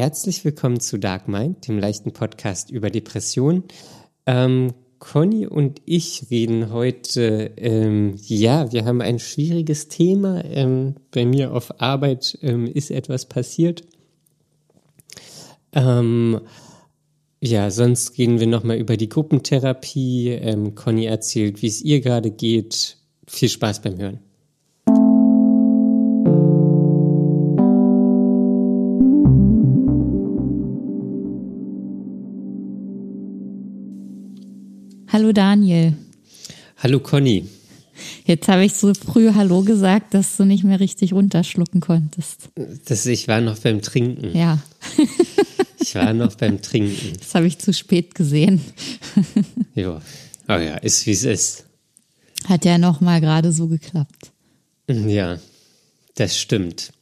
Herzlich willkommen zu Dark Mind, dem leichten Podcast über Depressionen. Ähm, Conny und ich reden heute, ähm, ja, wir haben ein schwieriges Thema. Ähm, bei mir auf Arbeit ähm, ist etwas passiert. Ähm, ja, sonst gehen wir nochmal über die Gruppentherapie. Ähm, Conny erzählt, wie es ihr gerade geht. Viel Spaß beim Hören. Daniel. Hallo Conny. Jetzt habe ich so früh Hallo gesagt, dass du nicht mehr richtig runterschlucken konntest. Das, ich war noch beim Trinken. Ja. ich war noch beim Trinken. Das habe ich zu spät gesehen. ja. Oh ja, ist wie es ist. Hat ja noch mal gerade so geklappt. Ja, das stimmt.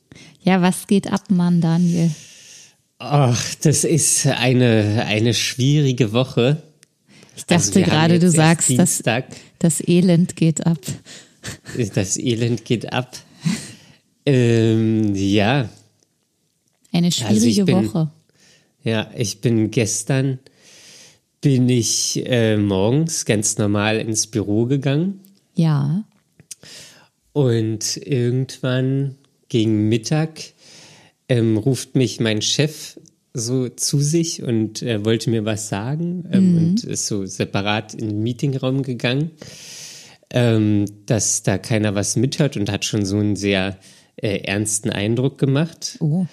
Ja, was geht ab, Mann, Daniel? Ach, das ist eine, eine schwierige Woche. Ich dachte also gerade, du sagst, dass das Elend geht ab. Das Elend geht ab. ähm, ja. Eine schwierige also bin, Woche. Ja, ich bin gestern bin ich äh, morgens ganz normal ins Büro gegangen. Ja. Und irgendwann gegen Mittag ähm, ruft mich mein Chef so zu sich und äh, wollte mir was sagen ähm, mhm. und ist so separat in den Meetingraum gegangen, ähm, dass da keiner was mithört und hat schon so einen sehr äh, ernsten Eindruck gemacht. Oh.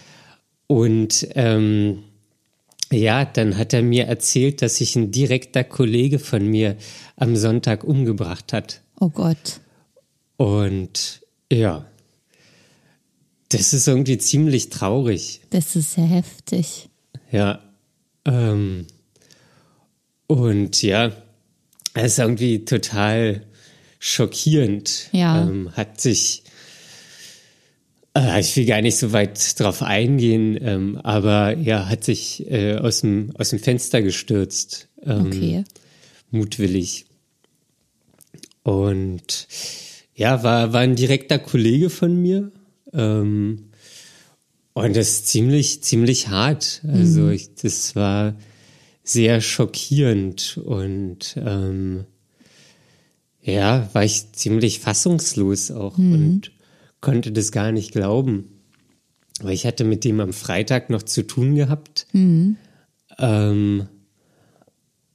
Und ähm, ja, dann hat er mir erzählt, dass sich ein direkter Kollege von mir am Sonntag umgebracht hat. Oh Gott. Und ja, das ist irgendwie ziemlich traurig. Das ist sehr heftig. Ja. Ähm, und ja, es ist irgendwie total schockierend. Ja. Ähm, hat sich, äh, ich will gar nicht so weit drauf eingehen, ähm, aber ja, hat sich äh, aus, dem, aus dem Fenster gestürzt. Ähm, okay. Mutwillig. Und ja, war, war ein direkter Kollege von mir. Ähm, und das ist ziemlich, ziemlich hart. Also mhm. ich, das war sehr schockierend und ähm, ja, war ich ziemlich fassungslos auch mhm. und konnte das gar nicht glauben. Weil ich hatte mit dem am Freitag noch zu tun gehabt. Mhm. Ähm,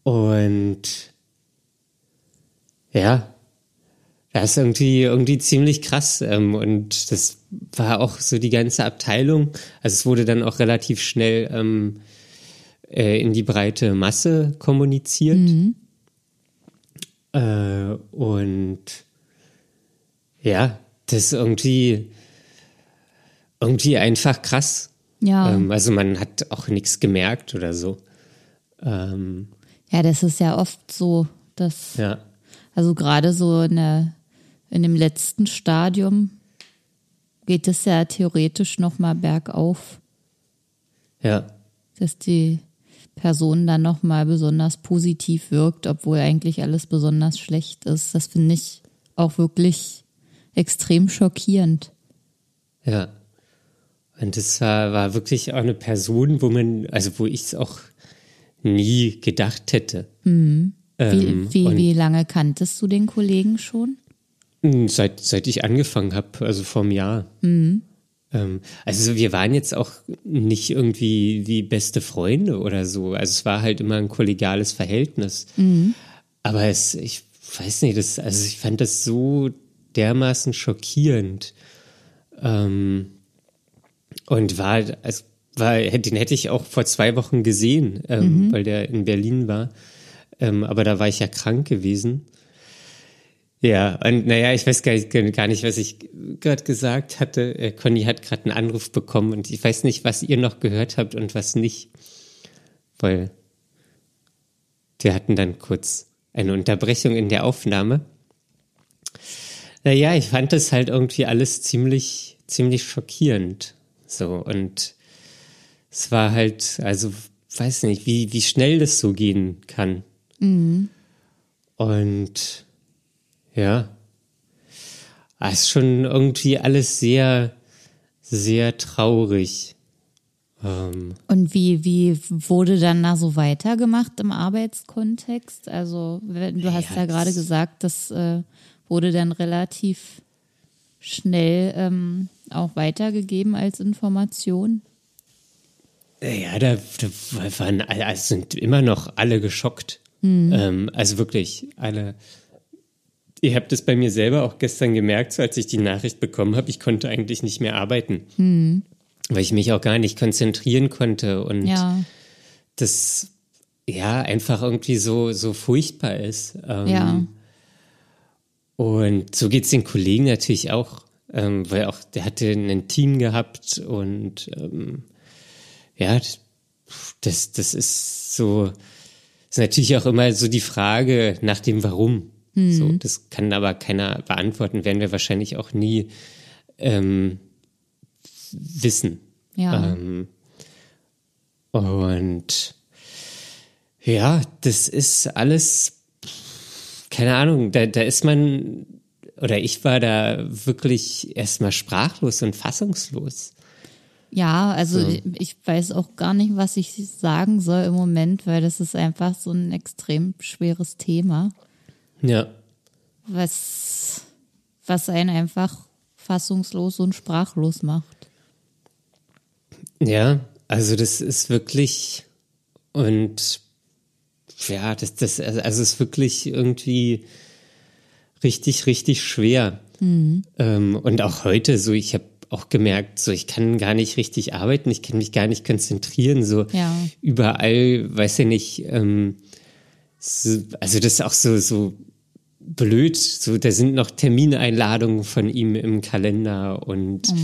und ja, das ist irgendwie, irgendwie ziemlich krass. Ähm, und das war auch so die ganze Abteilung. Also es wurde dann auch relativ schnell ähm, äh, in die breite Masse kommuniziert. Mhm. Äh, und ja, das ist irgendwie, irgendwie einfach krass. Ja. Ähm, also man hat auch nichts gemerkt oder so. Ähm, ja, das ist ja oft so, dass. Ja. Also gerade so eine in dem letzten Stadium geht es ja theoretisch nochmal bergauf. Ja. Dass die Person dann nochmal besonders positiv wirkt, obwohl eigentlich alles besonders schlecht ist. Das finde ich auch wirklich extrem schockierend. Ja. Und das war, war wirklich auch eine Person, wo man, also wo ich es auch nie gedacht hätte. Mhm. Wie, ähm, wie, wie lange kanntest du den Kollegen schon? Seit, seit ich angefangen habe, also vor einem Jahr. Mhm. Ähm, also wir waren jetzt auch nicht irgendwie wie beste Freunde oder so. Also es war halt immer ein kollegiales Verhältnis. Mhm. Aber es, ich weiß nicht, das, also ich fand das so dermaßen schockierend. Ähm, und war, also war, den hätte ich auch vor zwei Wochen gesehen, ähm, mhm. weil der in Berlin war. Ähm, aber da war ich ja krank gewesen. Ja, und naja, ich weiß gar nicht, gar nicht was ich gerade gesagt hatte. Äh, Conny hat gerade einen Anruf bekommen und ich weiß nicht, was ihr noch gehört habt und was nicht. Weil wir hatten dann kurz eine Unterbrechung in der Aufnahme. Naja, ich fand das halt irgendwie alles ziemlich, ziemlich schockierend. So, und es war halt, also, weiß nicht, wie, wie schnell das so gehen kann. Mhm. Und ja. Es ist schon irgendwie alles sehr, sehr traurig. Ähm, Und wie, wie wurde dann da so weitergemacht im Arbeitskontext? Also, du hast Ja, ja, gerade gesagt, das äh, wurde dann relativ schnell ähm, auch weitergegeben als Information. Ja, da, da waren also sind immer noch alle geschockt. Ähm, also wirklich alle. Ihr habt es bei mir selber auch gestern gemerkt, so als ich die Nachricht bekommen habe, ich konnte eigentlich nicht mehr arbeiten, weil ich mich auch gar nicht konzentrieren konnte und Ja, das ja einfach irgendwie so so furchtbar ist. Ähm, ja, Und so geht's den Kollegen natürlich auch, ähm, weil auch der hatte ein Team gehabt und ähm, ja, das, das ist so, ist natürlich auch immer so die Frage nach dem Warum. So, das kann aber keiner beantworten, werden wir wahrscheinlich auch nie ähm, wissen. ja. Ähm, und ja, das ist alles, keine Ahnung, da, da ist man, oder ich war da wirklich erstmal sprachlos und fassungslos. Ja, also So. ich, ich weiß auch gar nicht, was ich sagen soll im Moment, weil das ist einfach so ein extrem schweres Thema, Ja, was, was einen einfach fassungslos und sprachlos macht. ja, also das ist wirklich, und ja, das, das, also ist wirklich irgendwie richtig, richtig schwer. Ähm, und auch heute so, ich habe auch gemerkt, so ich kann gar nicht richtig arbeiten, ich kann mich gar nicht konzentrieren, so Ja. überall, weiß ja nicht, ähm, so, also das ist auch so, so blöd, so da sind noch Termineinladungen von ihm im Kalender und Oh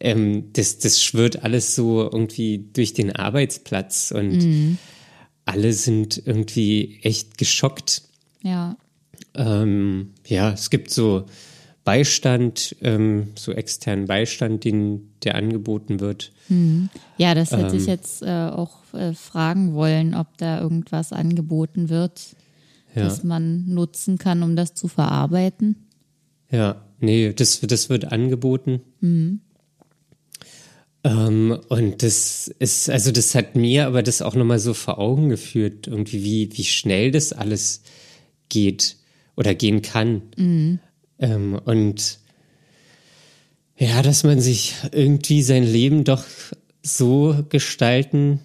ähm, das, das schwirrt alles so irgendwie durch den Arbeitsplatz und alle sind irgendwie echt geschockt. Ja, Ähm, ja, es gibt so Beistand, ähm, so externen Beistand, den, der angeboten wird. ja, das hätte ich Ähm. jetzt äh, auch äh, fragen wollen, ob da irgendwas angeboten wird, Ja, das man nutzen kann, um das zu verarbeiten. ja, nee, das, das wird angeboten. Ähm, und das ist, also das hat mir aber das auch nochmal so vor Augen geführt, irgendwie, wie, wie schnell das alles geht oder gehen kann. Ähm, und ja, dass man sich irgendwie sein Leben doch so gestalten.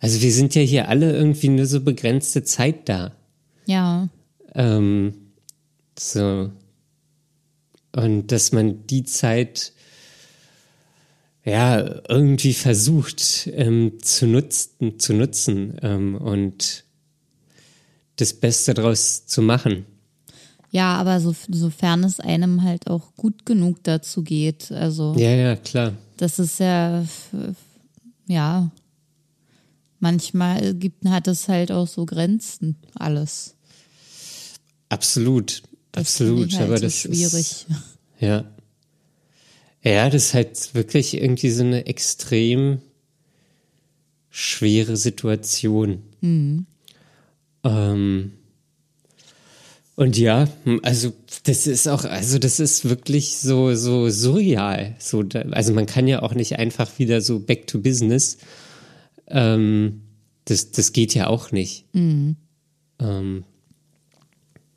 Also wir sind ja hier alle irgendwie nur so begrenzte Zeit da. Ja, Ähm, so. Und dass man die Zeit ja irgendwie versucht ähm, zu nutzen, zu nutzen ähm, und das Beste daraus zu machen. Ja, aber so, sofern es einem halt auch gut genug dazu geht. Also Ja, ja, klar. das ist ja, ja, manchmal gibt, hat es halt auch so Grenzen, alles. Absolut. Das Absolut. halt Aber so das schwierig. ist ja. Ja, das ist halt wirklich irgendwie so eine extrem schwere Situation. Ähm, und ja, also das ist auch, also das ist wirklich so so surreal. So, also man kann ja auch nicht einfach wieder so back to business. Ähm, das das geht ja auch nicht. Ähm,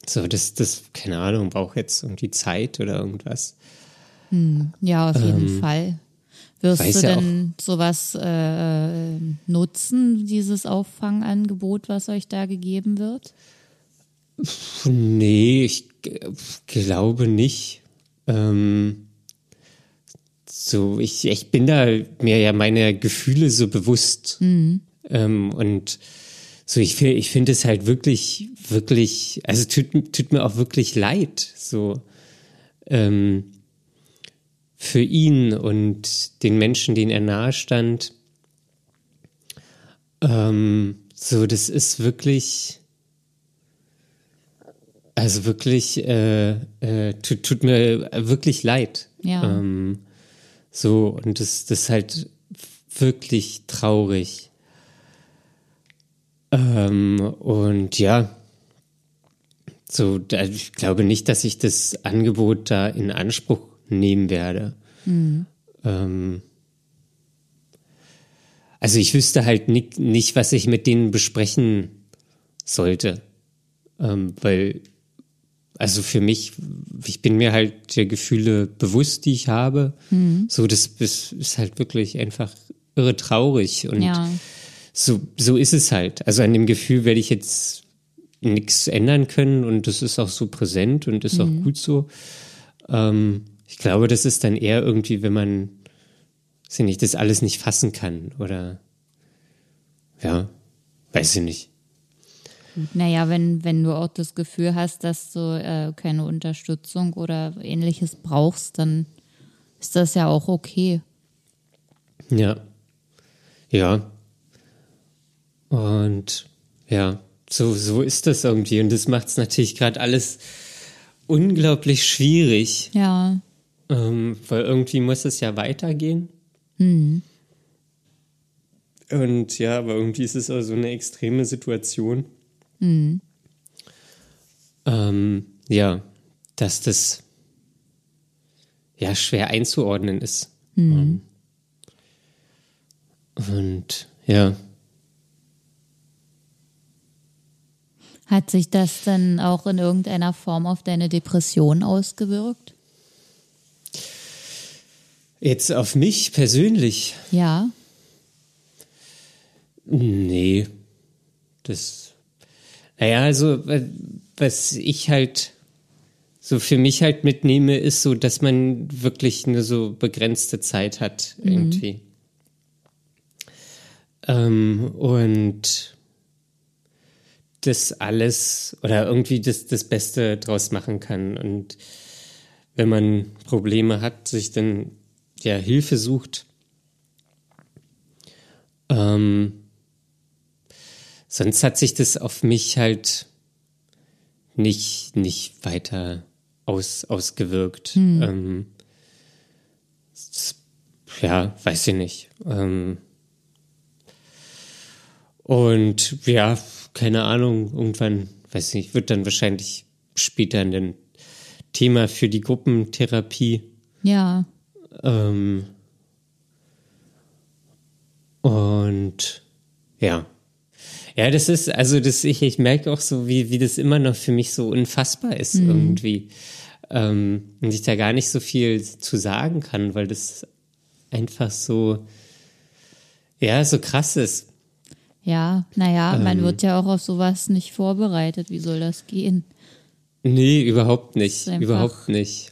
so, das das keine Ahnung, braucht jetzt irgendwie Zeit oder irgendwas. Ja, auf jeden Fall. Wirst Ähm, weiß du ja denn sowas äh, nutzen, dieses Auffangangebot, was euch da gegeben wird? Nee, ich glaube nicht. Ähm, so, ich, ich bin da mir ja meine Gefühle so bewusst. Ähm, und so, ich, ich finde es halt wirklich, wirklich, also tut, tut mir auch wirklich leid, so ähm, für ihn und den Menschen, denen er nahe stand. Ähm, so, das ist wirklich. Also wirklich, äh, äh, tut, tut mir wirklich leid. Ja. Ähm, so, und das, das ist halt wirklich traurig. Ähm, und ja, so, da, ich glaube nicht, dass ich das Angebot da in Anspruch nehmen werde. Ähm, also ich wüsste halt nicht, nicht was ich mit denen besprechen sollte. Ähm, weil, also für mich, ich bin mir halt der Gefühle bewusst, die ich habe. Mhm. So, das ist, ist, halt wirklich einfach irre traurig. Und ja. so, so ist es halt. Also an dem Gefühl werde ich jetzt nichts ändern können und das ist auch so präsent und ist mhm. auch gut so. Ähm, ich glaube, das ist dann eher irgendwie, wenn man, weiß ich nicht, das alles nicht fassen kann oder ja, weiß ich nicht. Naja, wenn, wenn du auch das Gefühl hast, dass du äh, keine Unterstützung oder ähnliches brauchst, dann ist das ja auch okay. Ja. Ja. Und ja, so, so ist das irgendwie. Und das macht es natürlich gerade alles unglaublich schwierig. Ja. Ähm, weil irgendwie muss es ja weitergehen. Mhm. Und ja, aber irgendwie ist es auch so eine extreme Situation. Mhm. Ähm, ja, dass das ja schwer einzuordnen ist. Mhm. Und ja. Hat sich das dann auch in irgendeiner Form auf deine Depression ausgewirkt? Jetzt auf mich persönlich? Ja. Nee. Das. Naja, also, was ich halt so für mich halt mitnehme, ist so, dass man wirklich nur so begrenzte Zeit hat, mhm. irgendwie. Ähm, und das alles oder irgendwie das, das Beste draus machen kann. Und wenn man Probleme hat, sich dann ja Hilfe sucht. Ähm, sonst hat sich das auf mich halt nicht, nicht weiter aus, ausgewirkt. Hm. Ähm, ja, weiß ich nicht. Ähm, und ja, keine Ahnung, irgendwann, weiß ich nicht, wird dann wahrscheinlich später ein Thema für die Gruppentherapie. Ja. Ähm, und ja. Ja, das ist, also das, ich, ich merke auch so, wie, wie das immer noch für mich so unfassbar ist mhm. irgendwie. Ähm, und ich da gar nicht so viel zu sagen kann, weil das einfach so, ja, so krass ist. Ja, naja, ähm, man wird ja auch auf sowas nicht vorbereitet. Wie soll das gehen? Nee, überhaupt nicht. Überhaupt nicht.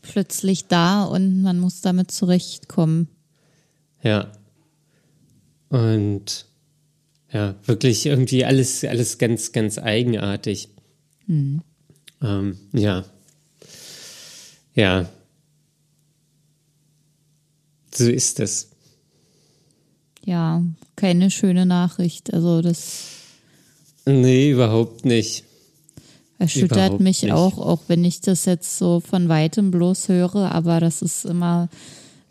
Plötzlich da und man muss damit zurechtkommen. Ja. Und ja, wirklich irgendwie alles, alles ganz, ganz eigenartig. Hm. Ähm, ja. Ja. So ist es. Ja, keine schöne Nachricht. Also das. Nee, überhaupt nicht. Erschüttert überhaupt mich nicht. auch, auch wenn ich das jetzt so von weitem bloß höre, aber das ist immer,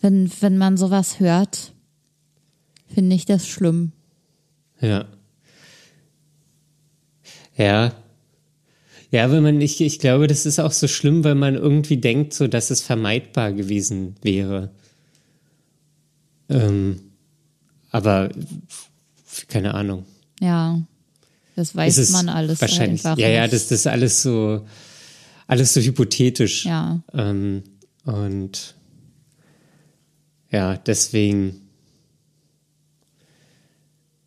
wenn, wenn man sowas hört, finde ich das schlimm. Ja. Ja. Ja, wenn man, ich, ich glaube, das ist auch so schlimm, weil man irgendwie denkt, so, dass es vermeidbar gewesen wäre. Ähm, aber keine Ahnung. Ja, das weiß man alles wahrscheinlich. Einfach ja, ja, das, das ist alles so, alles so hypothetisch. Ja. Ähm, und ja, deswegen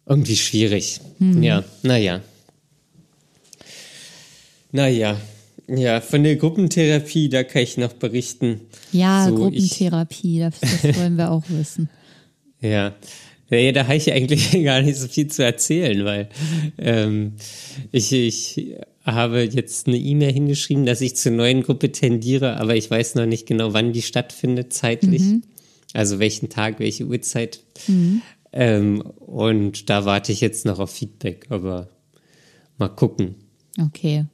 irgendwie schwierig. Mhm. Ja, naja. Naja, ja, von der Gruppentherapie, da kann ich noch berichten. Ja, so, Gruppentherapie, ich, das, das wollen wir auch wissen. Ja, ja, da habe ich eigentlich gar nicht so viel zu erzählen, weil ähm, ich, ich habe jetzt eine E-Mail hingeschrieben, dass ich zur neuen Gruppe tendiere, aber ich weiß noch nicht genau, wann die stattfindet zeitlich. Mhm. Also welchen Tag, welche Uhrzeit. Mhm. Ähm, und da warte ich jetzt noch auf Feedback, aber mal gucken. Okay.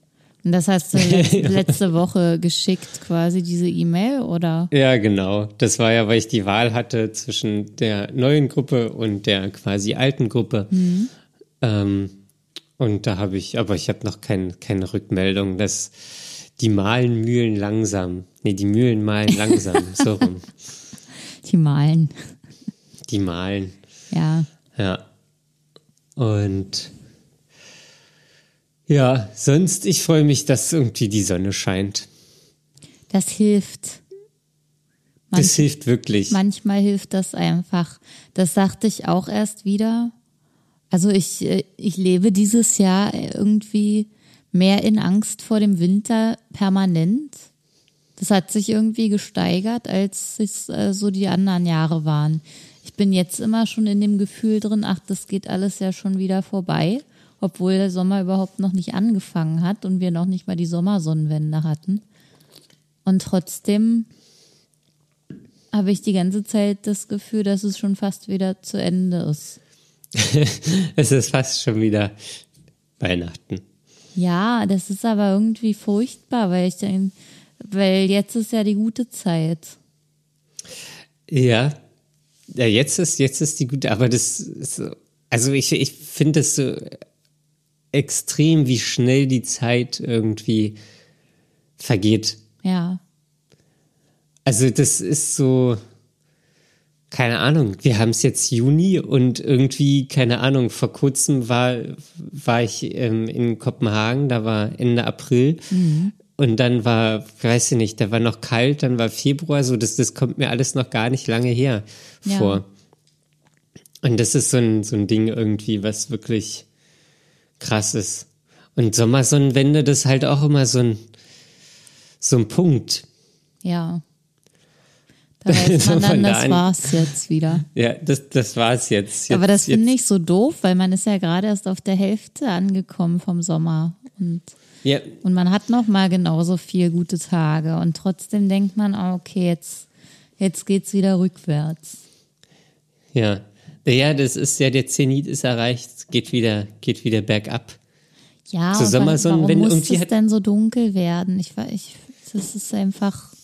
Und das hast du letzte, Woche geschickt, quasi diese E-Mail, oder? Ja, genau. Das war ja, weil ich die Wahl hatte zwischen der neuen Gruppe und der quasi alten Gruppe. Mhm. Ähm, und da habe ich, aber ich habe noch kein, keine Rückmeldung, dass die malen Mühlen langsam. Nee, die Mühlen malen langsam, so rum. Die malen. Die malen. Ja. Ja. Und ja, sonst, ich freue mich, dass irgendwie die Sonne scheint. Das hilft. Manch, das hilft wirklich. Manchmal hilft das einfach. Das sagte ich auch erst wieder. Also ich, äh, ich lebe dieses Jahr irgendwie mehr in Angst vor dem Winter permanent. Das hat sich irgendwie gesteigert, als es äh, so die anderen Jahre waren. Ich bin jetzt immer schon in dem Gefühl drin, ach, das geht alles ja schon wieder vorbei, obwohl der Sommer überhaupt noch nicht angefangen hat und wir noch nicht mal die Sommersonnenwende hatten. Und trotzdem habe ich die ganze Zeit das Gefühl, dass es schon fast wieder zu Ende ist. es ist fast schon wieder Weihnachten. Ja, das ist aber irgendwie furchtbar, weil ich denke, weil jetzt ist ja die gute Zeit. Ja, ja jetzt ist jetzt ist die gute, aber das ist, also ich ich finde es so extrem, wie schnell die Zeit irgendwie vergeht. Ja. Also das ist so, keine Ahnung, wir haben es jetzt Juni und irgendwie, keine Ahnung, vor kurzem war, war ich ähm, in Kopenhagen, da war Ende April. Mhm. Und dann war, weiß ich nicht, da war noch kalt, dann war Februar, so das, das kommt mir alles noch gar nicht lange her ja. vor. Und das ist so ein, so ein Ding irgendwie, was wirklich krass ist. Und Sommersonnenwende, das ist halt auch immer so ein, so ein Punkt. Ja. Da weiß man dann, das war's jetzt wieder. Ja, das, das war's jetzt. jetzt Aber das finde ich so doof, weil man ist ja gerade erst auf der Hälfte angekommen vom Sommer. Und, ja. und man hat noch mal genauso viel gute Tage. Und trotzdem denkt man, oh, okay, jetzt, jetzt geht's wieder rückwärts. Ja. Ja, das ist ja, der Zenit ist erreicht, geht wieder, geht wieder bergab. Ja, Zur Sommersonnen, warum wenn muss es denn so dunkel werden? Ich, ich, das ist einfach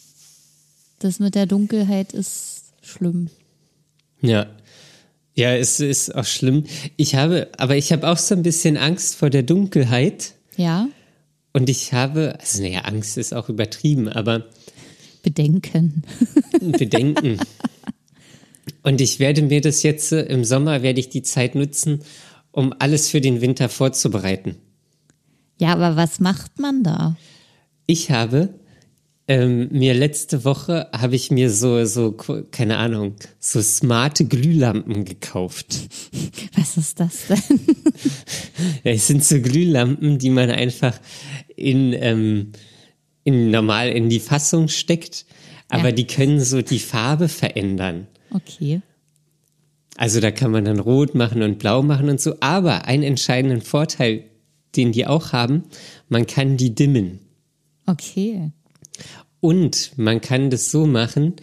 das mit der Dunkelheit ist schlimm. Ja. Ja, es ist auch schlimm. Ich habe, aber ich habe auch so ein bisschen Angst vor der Dunkelheit. Ja. Und ich habe, also naja, Angst ist auch übertrieben, aber Bedenken. Bedenken. Und ich werde mir das jetzt im Sommer werde ich die Zeit nutzen, um alles für den Winter vorzubereiten. Ja, aber was macht man da? Ich habe ähm, mir letzte Woche habe ich mir so, so, keine Ahnung, so smarte Glühlampen gekauft. Was ist das denn? ja, es sind so Glühlampen, die man einfach in, ähm, in normal in die Fassung steckt, aber ja. die können so die Farbe verändern. Okay. Also da kann man dann rot machen und blau machen und so. Aber einen entscheidenden Vorteil, den die auch haben, man kann die dimmen. Okay. Und man kann das so machen,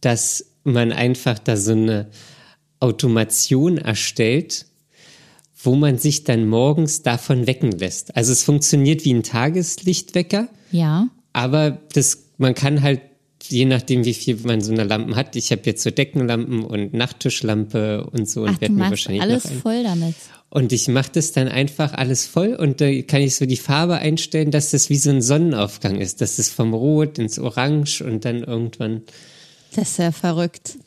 dass man einfach da so eine Automation erstellt, wo man sich dann morgens davon wecken lässt. Also es funktioniert wie ein Tageslichtwecker. Ja. Aber das, man kann halt, je nachdem, wie viel man so eine Lampen hat, ich habe jetzt so Deckenlampen und Nachttischlampe und so Ach, und werde mir wahrscheinlich alles voll damit. Und ich mache das dann einfach alles voll und da kann ich so die Farbe einstellen, dass das wie so ein Sonnenaufgang ist. dass es vom Rot ins Orange und dann irgendwann. Das ist ja verrückt.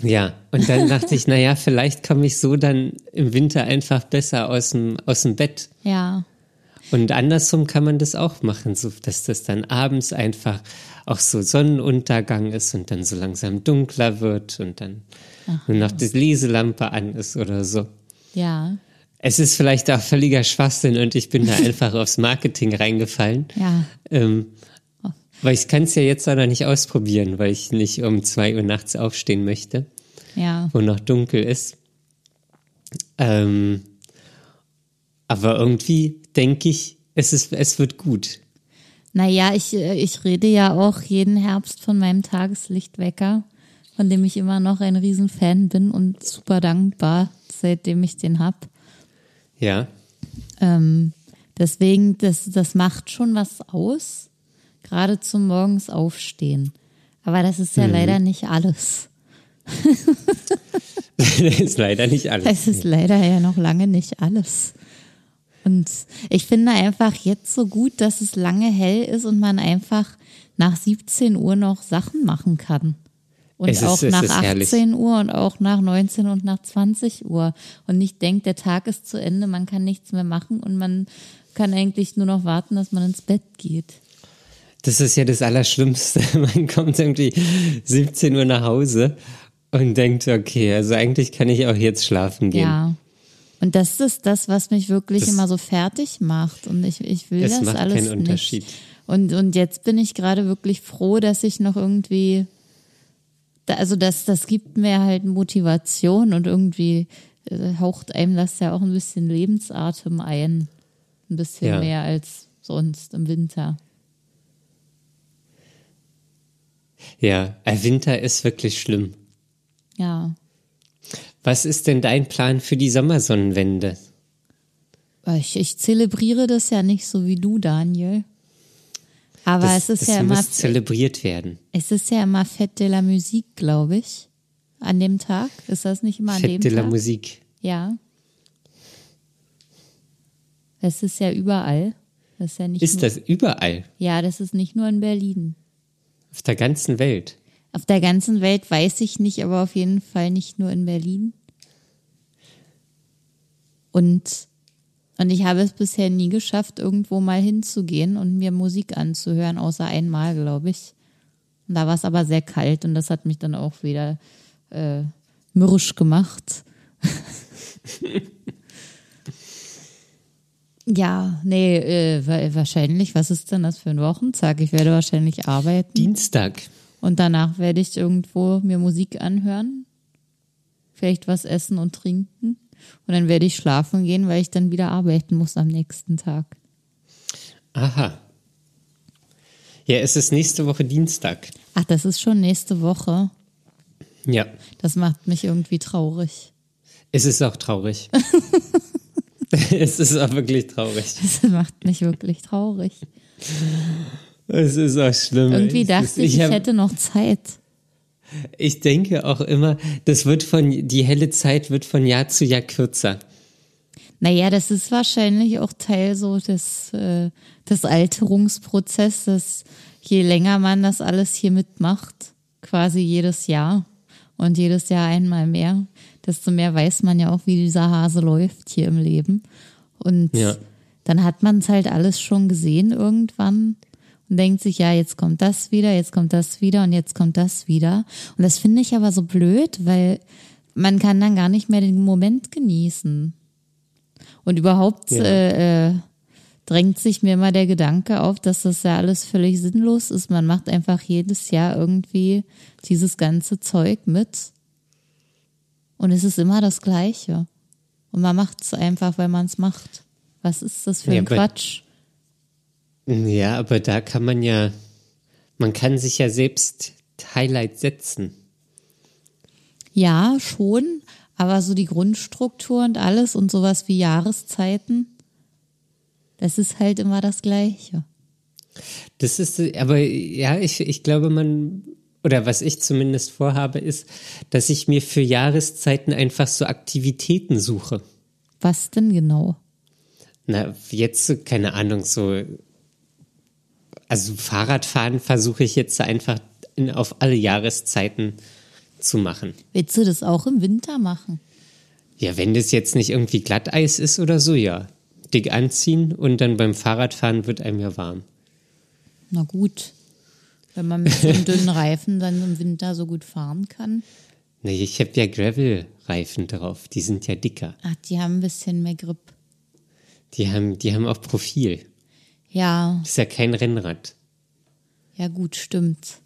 Ja, und dann dachte ich, naja, vielleicht komme ich so dann im Winter einfach besser aus dem, aus dem Bett. Ja. Und andersrum kann man das auch machen, so dass das dann abends einfach auch so Sonnenuntergang ist und dann so langsam dunkler wird und dann Aha. nur noch die Leselampe an ist oder so. Ja. Es ist vielleicht auch völliger Schwachsinn und ich bin da einfach aufs Marketing reingefallen. Ja. Ähm, weil ich kann es ja jetzt noch nicht ausprobieren, weil ich nicht um zwei Uhr nachts aufstehen möchte. Ja. Wo noch dunkel ist. Ähm, aber irgendwie denke ich, es, ist, es wird gut. Naja, ich, ich rede ja auch jeden Herbst von meinem Tageslichtwecker, von dem ich immer noch ein Riesenfan bin und super dankbar seitdem ich den habe. Ja. Ähm, deswegen, das, das macht schon was aus, gerade zum Morgens aufstehen. Aber das ist ja mhm. leider nicht alles. das ist leider nicht alles. Es ist leider ja noch lange nicht alles. Und ich finde einfach jetzt so gut, dass es lange hell ist und man einfach nach 17 Uhr noch Sachen machen kann. Und Es ist- auch es nach ist 18 herrlich. Uhr und auch nach 19 und nach 20 Uhr. Und nicht denkt, der Tag ist zu Ende, man kann nichts mehr machen und man kann eigentlich nur noch warten, dass man ins Bett geht. Das ist ja das Allerschlimmste. Man kommt irgendwie 17 Uhr nach Hause und denkt, okay, also eigentlich kann ich auch jetzt schlafen gehen. Ja. Und das ist das, was mich wirklich Das- immer so fertig macht. Und ich, ich will das macht alles keinen Unterschied. nicht. Und, und jetzt bin ich gerade wirklich froh, dass ich noch irgendwie, also das, das gibt mir halt Motivation und irgendwie äh, haucht einem das ja auch ein bisschen Lebensatem ein. Ein bisschen Ja. mehr als sonst im Winter. Ja, Winter ist wirklich schlimm. Ja. Was ist denn dein Plan für die Sommersonnenwende? Ich, ich zelebriere das ja nicht so wie du, Daniel. Aber Das, es ist ja immer muss zelebriert werden. Es ist ja immer Fête de la Musique, glaube ich. An dem Tag. Ist das nicht immer an Fête dem de la Tag? Musik. Ja. Es ist ja überall. Das ist ja nicht Ist nur, das überall? Ja, das ist nicht nur in Berlin. Auf der ganzen Welt? Auf der ganzen Welt weiß ich nicht, aber auf jeden Fall nicht nur in Berlin. Und, und ich habe es bisher nie geschafft, irgendwo mal hinzugehen und mir Musik anzuhören, außer einmal, glaube ich. Und da war es aber sehr kalt und das hat mich dann auch wieder äh, mürrisch gemacht. ja, nee, äh, wa- wahrscheinlich. Was ist denn das für ein Wochentag? Ich werde wahrscheinlich arbeiten. Dienstag. Und danach werde ich irgendwo mir Musik anhören, vielleicht was essen und trinken. Und dann werde ich schlafen gehen, weil ich dann wieder arbeiten muss am nächsten Tag. Aha. Ja, es ist nächste Woche Dienstag. Ach, das ist schon nächste Woche. Ja, Das macht mich irgendwie traurig. es ist auch traurig. es ist auch wirklich traurig. Das macht mich wirklich traurig. Es ist auch schlimm. Irgendwie Es dachte ich, ich hab- hätte noch Zeit. Ich denke auch immer, das wird von, die helle Zeit wird von Jahr zu Jahr kürzer. Naja, das ist wahrscheinlich auch Teil so des, äh, des Alterungsprozesses. Je länger man das alles hier mitmacht, quasi jedes Jahr und jedes Jahr einmal mehr, desto mehr weiß man ja auch, wie dieser Hase läuft hier im Leben. Und Ja. dann hat man es halt alles schon gesehen irgendwann und denkt sich, ja, jetzt kommt das wieder, jetzt kommt das wieder und jetzt kommt das wieder. Und das finde ich aber so blöd, weil man kann dann gar nicht mehr den Moment genießen. Und überhaupt Ja. äh, äh, drängt sich mir immer der Gedanke auf, dass das ja alles völlig sinnlos ist. Man macht einfach jedes Jahr irgendwie dieses ganze Zeug mit. Und es ist immer das Gleiche. Und man macht es einfach, weil man es macht. Was ist das für Ja, ein Quatsch? Ja, aber da kann man ja, man kann sich ja selbst Highlight setzen. Ja, schon. Aber so die Grundstruktur und alles und sowas wie Jahreszeiten, das ist halt immer das Gleiche. Das ist, aber ja, ich, ich glaube, man, oder was ich zumindest vorhabe, ist, dass ich mir für Jahreszeiten einfach so Aktivitäten suche. Was denn genau? Na, jetzt, keine Ahnung, so, also Fahrradfahren versuche ich jetzt einfach in, auf alle Jahreszeiten zu machen. Willst du das auch im Winter machen? Ja, wenn das jetzt nicht irgendwie Glatteis ist oder so, ja. Dick anziehen und dann beim Fahrradfahren wird einem ja warm. Na gut. Wenn man mit so einem dünnen Reifen dann im Winter so gut fahren kann. Nee, ich habe ja Gravel-Reifen drauf, die sind ja dicker. Ach, die haben ein bisschen mehr Grip. Die haben, die haben auch Profil. Ja, Das ist ja kein Rennrad. ja gut, stimmt.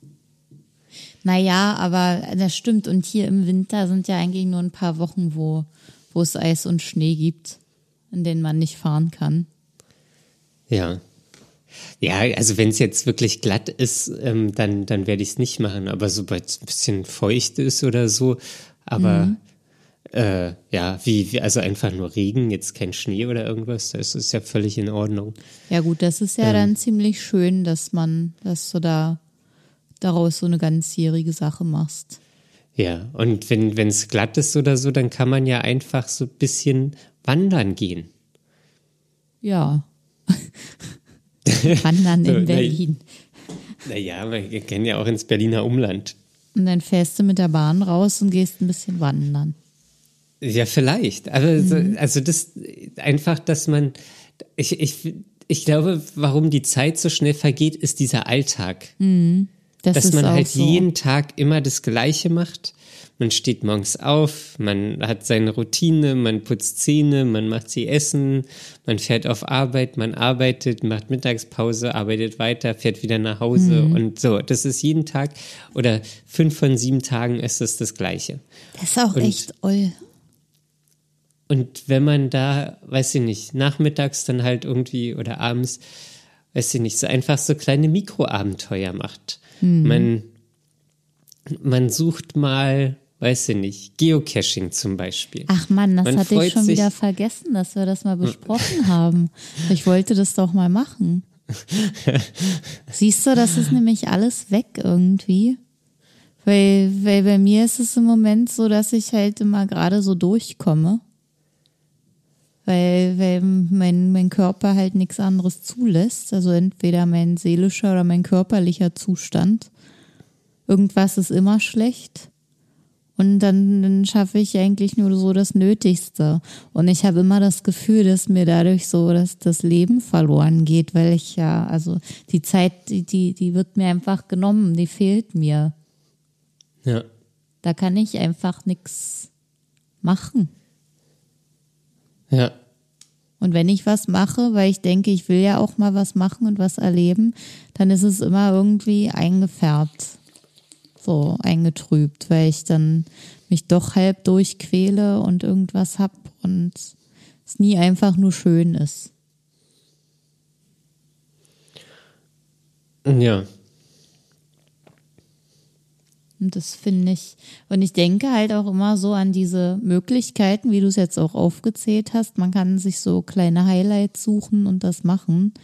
Naja, aber das stimmt. Und hier im Winter sind ja eigentlich nur ein paar Wochen, wo, wo es Eis und Schnee gibt, in denen man nicht fahren kann. Ja. Ja, also wenn es jetzt wirklich glatt ist, ähm, dann, dann werde ich es nicht machen. Aber sobald es ein bisschen feucht ist oder so, aber äh, ja, wie, wie, also einfach nur Regen, jetzt kein Schnee oder irgendwas, das ist ja völlig in Ordnung. Ja gut, das ist ja dann ziemlich schön, dass man, dass du da daraus so eine ganzjährige Sache machst. Ja, und wenn es glatt ist oder so, dann kann man ja einfach so ein bisschen wandern gehen. Ja. Wandern So, in. Berlin. Naja, wir gehen ja auch ins Berliner Umland. Und dann fährst du mit der Bahn raus und gehst ein bisschen wandern. Ja, vielleicht. Also, mhm. also das einfach, dass man, ich, ich, ich glaube, warum die Zeit so schnell vergeht, ist dieser Alltag. Mhm. Das dass man halt so. jeden Tag immer das Gleiche macht. Man steht morgens auf, man hat seine Routine, man putzt Zähne, man macht sie essen, man fährt auf Arbeit, man arbeitet, macht Mittagspause, arbeitet weiter, fährt wieder nach Hause mhm. und so. Das ist jeden Tag oder fünf von sieben Tagen ist es das Gleiche. Das ist auch und, echt oll. Und wenn man da, weiß ich nicht, nachmittags dann halt irgendwie oder abends, weiß ich nicht, so einfach so kleine Mikroabenteuer macht. Mhm. Man, man sucht mal, weiß ich nicht, Geocaching zum Beispiel. Ach Mann, das man hatte ich schon wieder vergessen, dass wir das mal besprochen haben. Ich wollte das doch mal machen. Siehst du, das ist nämlich alles weg irgendwie. Weil, weil bei mir ist es im Moment so, dass ich halt immer gerade so durchkomme weil, weil mein, mein Körper halt nichts anderes zulässt. Also entweder mein seelischer oder mein körperlicher Zustand. Irgendwas ist immer schlecht. Und dann, dann schaffe ich eigentlich nur so das Nötigste. Und ich habe immer das Gefühl, dass mir dadurch so dass das Leben verloren geht, weil ich ja, also die Zeit, die, die, die wird mir einfach genommen, die fehlt mir. Ja. Da kann ich einfach nichts machen. Ja. Und wenn ich was mache, weil ich denke, ich will ja auch mal was machen und was erleben, dann ist es immer irgendwie eingefärbt. So eingetrübt, weil ich dann mich doch halb durchquäle und irgendwas hab und es nie einfach nur schön ist. Ja, und das finde ich, und ich denke halt auch immer so an diese Möglichkeiten, wie du es jetzt auch aufgezählt hast. Man kann sich so kleine Highlights suchen und das machen.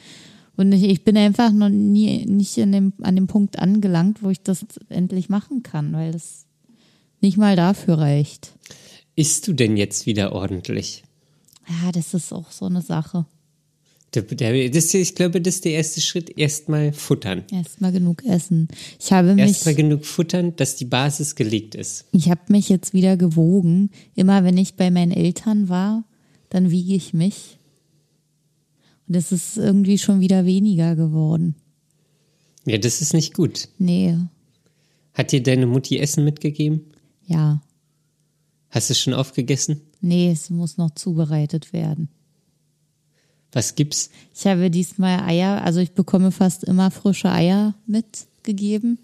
Und ich, ich bin einfach noch nie nicht in dem, an dem Punkt angelangt, wo ich das endlich machen kann, weil das nicht mal dafür reicht. Isst du denn jetzt wieder ordentlich? Ja, das ist auch so eine Sache. Das, ich glaube, das ist der erste Schritt. Erstmal futtern. Erstmal genug essen. Ich habe mich. Erstmal genug futtern, dass die Basis gelegt ist. Ich habe mich jetzt wieder gewogen. Immer wenn ich bei meinen Eltern war, dann wiege ich mich. Und es ist irgendwie schon wieder weniger geworden. Ja, das ist nicht gut. Nee. Hat dir deine Mutti Essen mitgegeben? Ja. Hast du es schon aufgegessen? Nee, es muss noch zubereitet werden. Was gibt's? Ich habe diesmal Eier, also ich bekomme fast immer frische Eier mitgegeben.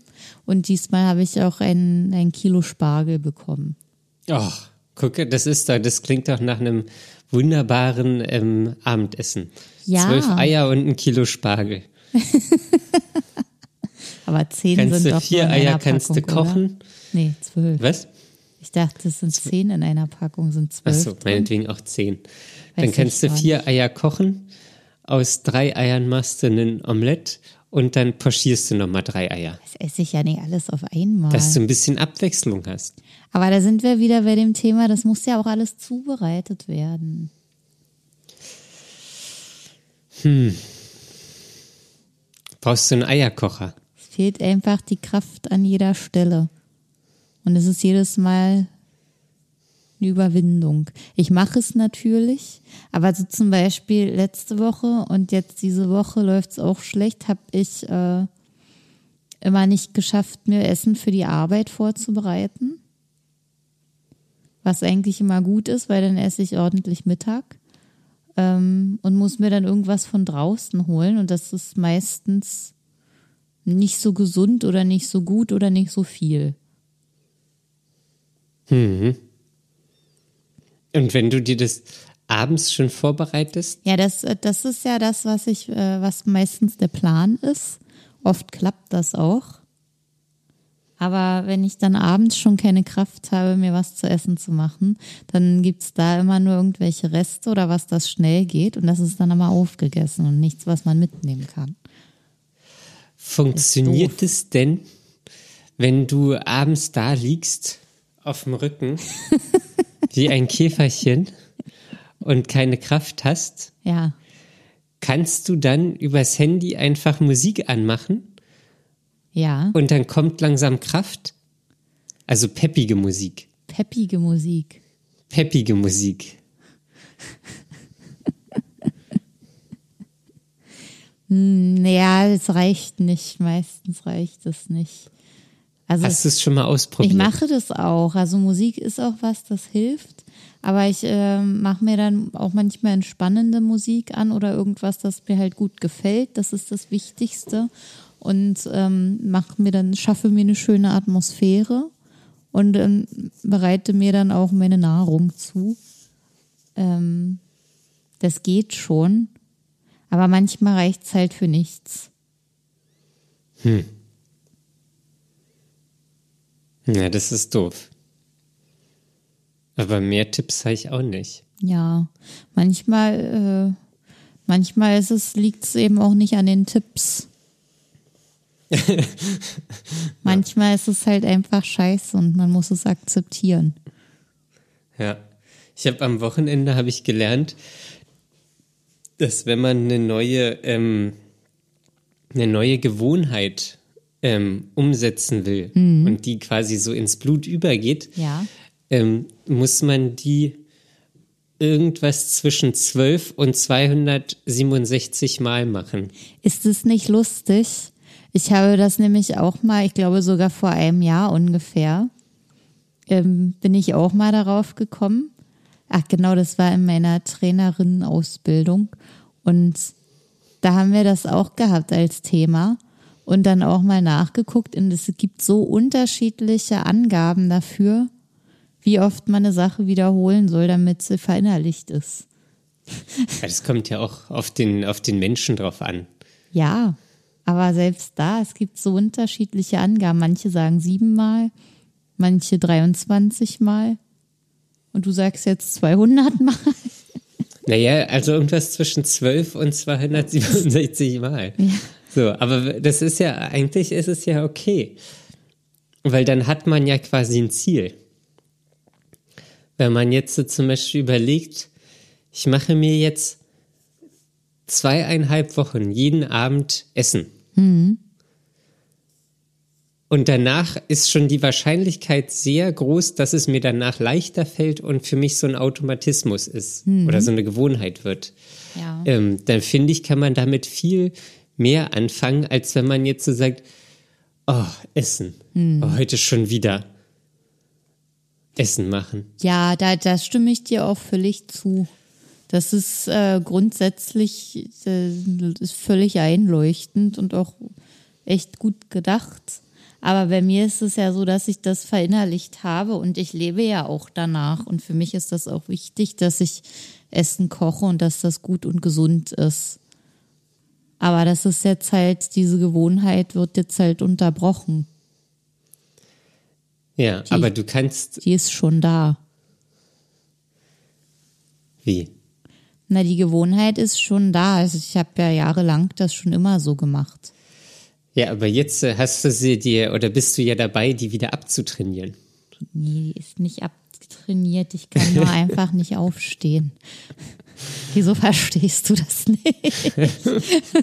Und diesmal habe ich auch ein, ein Kilo Spargel bekommen. Ach, gucke, das ist da, das klingt doch nach einem wunderbaren ähm, Abendessen. Ja. Zwölf Eier und ein Kilo Spargel. Aber zehn kannst sind du doch vier Eier Packung, kannst du kochen? Oder? Nee, zwölf. Was? Ich dachte, es sind zehn in einer Packung, sind zwölf. Achso, meinetwegen auch zehn. Dann kannst du vier Eier kochen, aus drei Eiern machst du einen Omelett und dann pochierst du nochmal drei Eier. Das esse ich ja nicht alles auf einmal. Dass du ein bisschen Abwechslung hast. Aber da sind wir wieder bei dem Thema, das muss ja auch alles zubereitet werden. Hm. Brauchst du einen Eierkocher? Es fehlt einfach die Kraft an jeder Stelle. Und es ist jedes Mal eine Überwindung. Ich mache es natürlich, aber so zum Beispiel letzte Woche und jetzt diese Woche läuft es auch schlecht, habe ich äh, immer nicht geschafft, mir Essen für die Arbeit vorzubereiten. Was eigentlich immer gut ist, weil dann esse ich ordentlich Mittag ähm, und muss mir dann irgendwas von draußen holen und das ist meistens nicht so gesund oder nicht so gut oder nicht so viel. Mhm. Und wenn du dir das abends schon vorbereitest? Ja, das, äh, das ist ja das, was ich, äh, was meistens der Plan ist. Oft klappt das auch. Aber wenn ich dann abends schon keine Kraft habe, mir was zu essen zu machen, dann gibt es da immer nur irgendwelche Reste oder was das schnell geht und das ist dann immer aufgegessen und nichts, was man mitnehmen kann. Funktioniert es denn, wenn du abends da liegst auf dem Rücken wie ein Käferchen und keine Kraft hast, ja. kannst du dann übers Handy einfach Musik anmachen? Ja. Und dann kommt langsam Kraft? Also peppige Musik. Peppige Musik. Peppige Musik. Naja, es reicht nicht. Meistens reicht es nicht. Also Hast du es schon mal ausprobiert? ich mache das auch. Also Musik ist auch was, das hilft. Aber ich äh, mache mir dann auch manchmal entspannende Musik an oder irgendwas, das mir halt gut gefällt. Das ist das Wichtigste. Und ähm, mache mir dann, schaffe mir eine schöne Atmosphäre und ähm, bereite mir dann auch meine Nahrung zu. Ähm, das geht schon. Aber manchmal reicht's halt für nichts. Ja, das ist doof. Aber mehr Tipps habe ich auch nicht. Ja, manchmal, äh, manchmal ist es, liegt es eben auch nicht an den Tipps. manchmal ist es halt einfach scheiße und man muss es akzeptieren. Ja. Ich habe am Wochenende habe ich gelernt, dass wenn man eine neue, ähm, eine neue Gewohnheit ähm, umsetzen will und die quasi so ins Blut übergeht, Ja. ähm, muss man die irgendwas zwischen 12 und 267 Mal machen. Ist es nicht lustig? Ich habe das nämlich auch mal, ich glaube sogar vor einem Jahr ungefähr, ähm, bin ich auch mal darauf gekommen. Ach genau, das war in meiner Trainerinnenausbildung. Und da haben wir das auch gehabt als Thema und dann auch mal nachgeguckt. Und es gibt so unterschiedliche Angaben dafür, wie oft man eine Sache wiederholen soll, damit sie verinnerlicht ist. Ja, Das kommt ja auch auf den, auf den Menschen drauf an. Ja, aber selbst da, es gibt so unterschiedliche Angaben. Manche sagen siebenmal, manche 23 Mal. Und du sagst jetzt 200 Mal. Naja, also irgendwas zwischen 12 und 267 Mal. So, aber das ist ja, eigentlich ist es ja okay. Weil dann hat man ja quasi ein Ziel. Wenn man jetzt so zum Beispiel überlegt, ich mache mir jetzt zweieinhalb Wochen jeden Abend Essen. Und danach ist schon die Wahrscheinlichkeit sehr groß, dass es mir danach leichter fällt und für mich so ein Automatismus ist oder so eine Gewohnheit wird. Ja. Ähm, dann finde ich, kann man damit viel mehr anfangen, als wenn man jetzt so sagt, oh, Essen, oh, heute schon wieder Essen machen. Ja, da, da stimme ich dir auch völlig zu. Das ist äh, grundsätzlich äh, ist völlig einleuchtend und auch echt gut gedacht. Aber bei mir ist es ja so, dass ich das verinnerlicht habe und ich lebe ja auch danach. Und für mich ist das auch wichtig, dass ich Essen koche und dass das gut und gesund ist. Aber das ist jetzt halt, diese Gewohnheit wird jetzt halt unterbrochen. Ja, aber du kannst, Die ist schon da. wie? Na, die Gewohnheit ist schon da. Also ich habe ja jahrelang das schon immer so gemacht. Ja, aber jetzt äh, hast du sie dir oder bist du ja dabei, die wieder abzutrainieren. Nee, die ist nicht abtrainiert. Ich kann nur einfach nicht aufstehen. Wieso verstehst du das nicht?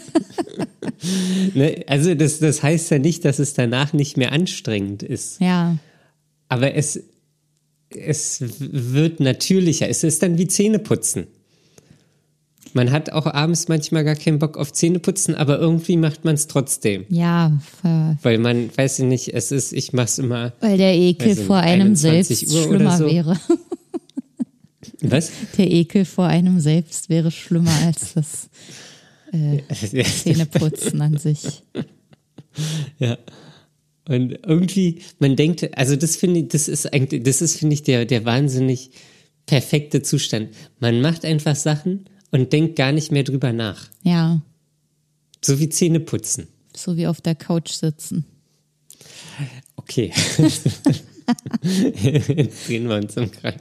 Ne? Also das, das heißt ja nicht, dass es danach nicht mehr anstrengend ist. Ja, Aber es, es wird natürlicher. Es ist dann wie Zähneputzen. Man hat auch abends manchmal gar keinen Bock auf Zähneputzen, aber irgendwie macht man es trotzdem. ja, Weil man, weiß ich nicht, es ist, ich mach's immer. weil der Ekel ich vor nicht, einem 21 selbst schlimmer so. wäre. Was? Der Ekel vor einem selbst wäre schlimmer als das Zähneputzen an sich. Ja. Und irgendwie, man denkt, also das finde ich, das ist eigentlich, das ist, finde ich, der, der wahnsinnig perfekte Zustand. Man macht einfach Sachen und denkt gar nicht mehr drüber nach. Ja, So wie Zähne putzen. so wie auf der Couch sitzen. Okay. Drehen wir uns im Kreis.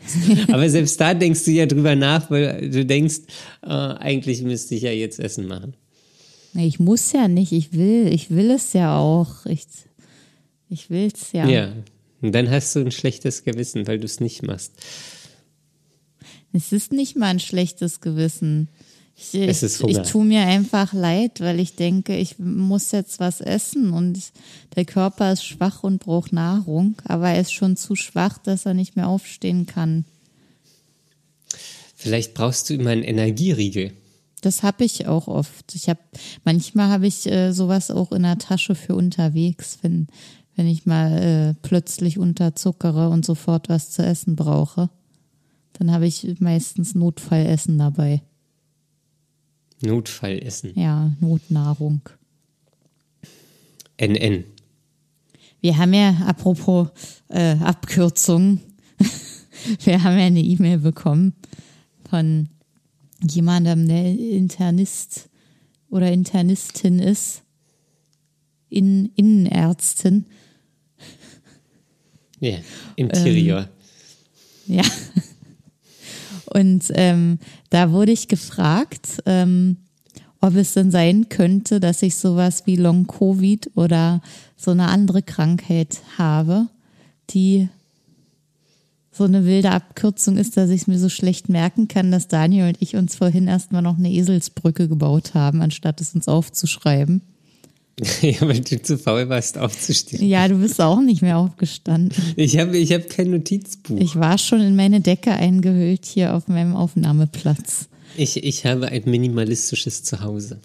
Aber selbst da denkst du ja drüber nach, weil du denkst, äh, eigentlich müsste ich ja jetzt Essen machen. Ich muss ja nicht, ich will, ich will es ja auch. Ich, ich will's ja. Ja. Und dann hast du ein schlechtes Gewissen, weil du es nicht machst. Es ist nicht mal ein schlechtes Gewissen. Ich, es ist Hunger. ich tue mir einfach leid, weil ich denke, ich muss jetzt was essen und der Körper ist schwach und braucht Nahrung, aber er ist schon zu schwach, dass er nicht mehr aufstehen kann. Vielleicht brauchst du immer einen Energieriegel. Das habe ich auch oft. Ich habe manchmal habe ich äh, sowas auch in der Tasche für unterwegs, wenn wenn ich mal äh, plötzlich unterzuckere und sofort was zu essen brauche. Dann habe ich meistens Notfallessen dabei. Notfallessen. Ja, Notnahrung. NN. Wir haben ja, apropos äh, Abkürzungen, wir haben ja eine E-Mail bekommen von jemandem, der Internist oder Internistin ist, in, Innenärztin. Ja, Interior. Ähm, ja. Und ähm, da wurde ich gefragt, ähm, ob es denn sein könnte, dass ich sowas wie Long-Covid oder so eine andere Krankheit habe, die so eine wilde Abkürzung ist, dass ich es mir so schlecht merken kann, dass Daniel und ich uns vorhin erstmal noch eine Eselsbrücke gebaut haben, anstatt es uns aufzuschreiben. Ja, weil du zu faul warst, aufzustehen. Ja, du bist auch nicht mehr aufgestanden. Ich habe ich hab kein Notizbuch. Ich war schon in meine Decke eingehüllt hier auf meinem Aufnahmeplatz. Ich, ich habe ein minimalistisches Zuhause.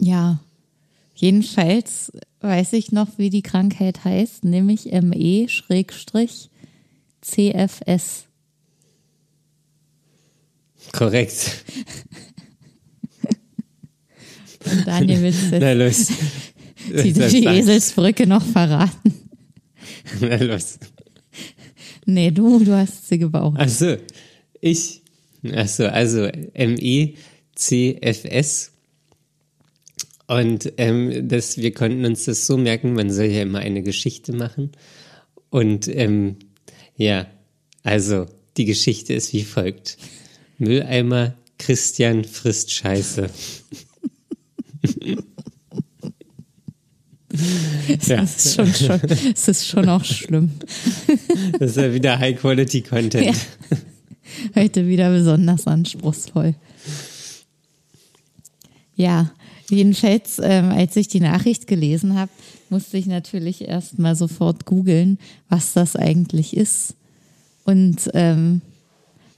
Ja, jedenfalls weiß ich noch, wie die Krankheit heißt, nämlich ME-CFS. Korrekt. Und Daniel willst du Na los. die, die Eselsbrücke noch verraten. Na los. Nee, du, du hast sie gebaut. Achso, ich. Achso, also M-E-C-F-S. Und ähm, das, wir konnten uns das so merken, man soll ja immer eine Geschichte machen. Und ähm, ja, also die Geschichte ist wie folgt. Mülleimer Christian frisst Scheiße. Ja. Das, ist schon, schon, das ist schon auch schlimm. Das ist ja wieder High-Quality-Content. Ja. Heute wieder besonders anspruchsvoll. Ja, jedenfalls, ähm, als ich die Nachricht gelesen habe, musste ich natürlich erstmal sofort googeln, was das eigentlich ist. Und ähm,